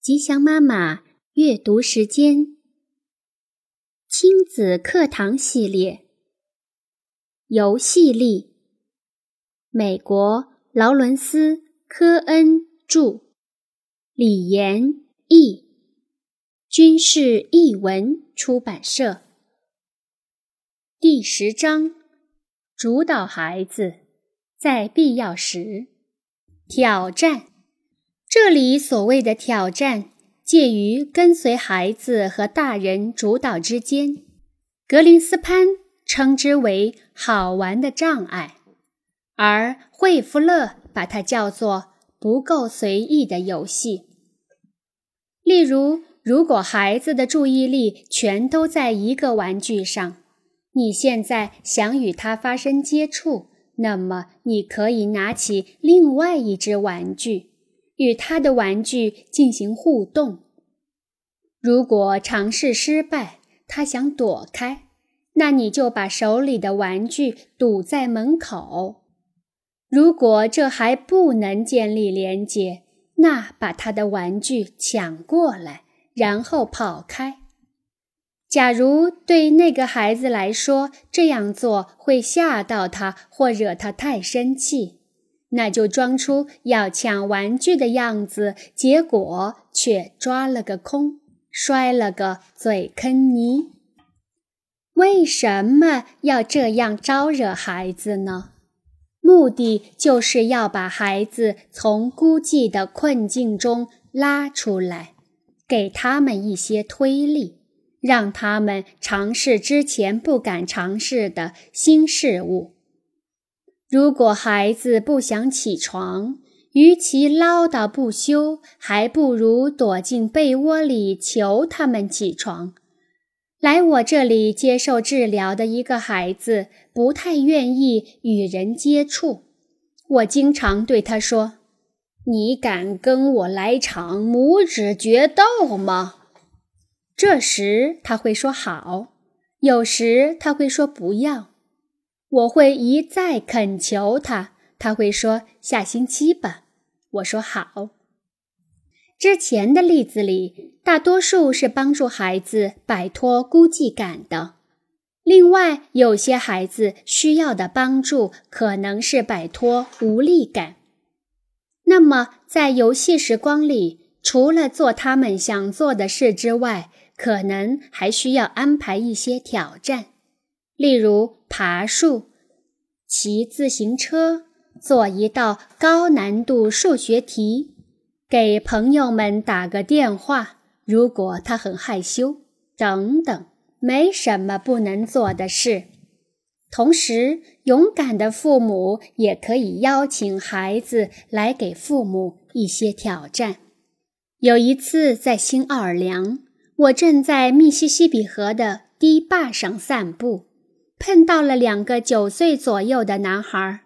吉祥妈妈阅读时间，亲子课堂系列，游戏力。美国劳伦斯·科恩著，李延译，军事译文出版社。第十章：主导孩子，在必要时挑战。这里所谓的挑战，介于跟随孩子和大人主导之间。格林斯潘称之为好玩的障碍，而惠夫勒把它叫做不够随意的游戏。例如，如果孩子的注意力全都在一个玩具上，你现在想与他发生接触，那么你可以拿起另外一只玩具。与他的玩具进行互动。如果尝试失败，他想躲开，那你就把手里的玩具堵在门口。如果这还不能建立连接，那把他的玩具抢过来，然后跑开。假如对那个孩子来说这样做会吓到他或惹他太生气。那就装出要抢玩具的样子，结果却抓了个空，摔了个嘴坑泥。为什么要这样招惹孩子呢？目的就是要把孩子从孤寂的困境中拉出来，给他们一些推力，让他们尝试之前不敢尝试的新事物。如果孩子不想起床，与其唠叨不休，还不如躲进被窝里求他们起床。来我这里接受治疗的一个孩子不太愿意与人接触，我经常对他说：“你敢跟我来场拇指决斗吗？”这时他会说好，有时他会说不要。我会一再恳求他，他会说下星期吧。我说好。之前的例子里，大多数是帮助孩子摆脱孤寂感的。另外，有些孩子需要的帮助可能是摆脱无力感。那么，在游戏时光里，除了做他们想做的事之外，可能还需要安排一些挑战。例如爬树、骑自行车、做一道高难度数学题、给朋友们打个电话，如果他很害羞，等等，没什么不能做的事。同时，勇敢的父母也可以邀请孩子来给父母一些挑战。有一次在新奥尔良，我正在密西西比河的堤坝上散步。碰到了两个九岁左右的男孩，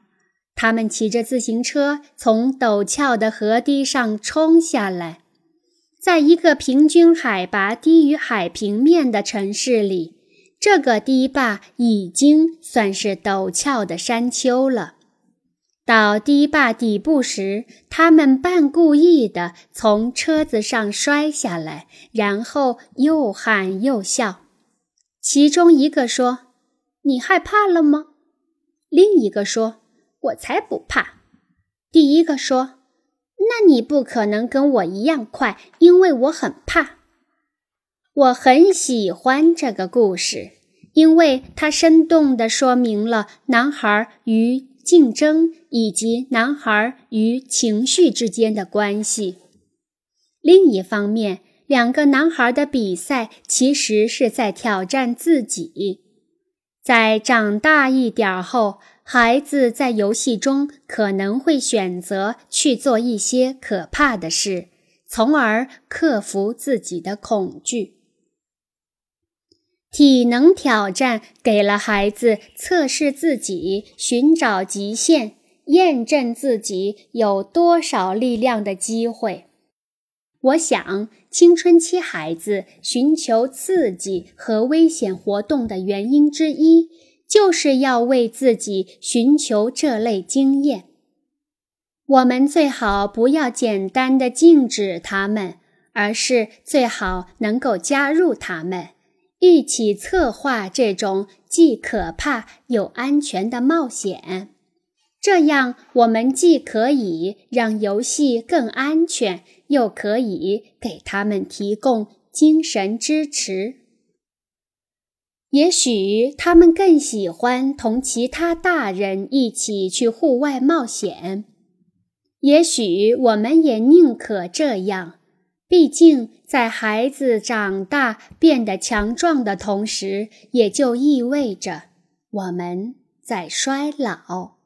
他们骑着自行车从陡峭的河堤上冲下来。在一个平均海拔低于海平面的城市里，这个堤坝已经算是陡峭的山丘了。到堤坝底部时，他们半故意地从车子上摔下来，然后又喊又笑。其中一个说。你害怕了吗？另一个说：“我才不怕。”第一个说：“那你不可能跟我一样快，因为我很怕。”我很喜欢这个故事，因为它生动地说明了男孩与竞争以及男孩与情绪之间的关系。另一方面，两个男孩的比赛其实是在挑战自己。在长大一点后，孩子在游戏中可能会选择去做一些可怕的事，从而克服自己的恐惧。体能挑战给了孩子测试自己、寻找极限、验证自己有多少力量的机会。我想，青春期孩子寻求刺激和危险活动的原因之一，就是要为自己寻求这类经验。我们最好不要简单的禁止他们，而是最好能够加入他们，一起策划这种既可怕又安全的冒险。这样，我们既可以让游戏更安全，又可以给他们提供精神支持。也许他们更喜欢同其他大人一起去户外冒险。也许我们也宁可这样，毕竟在孩子长大变得强壮的同时，也就意味着我们在衰老。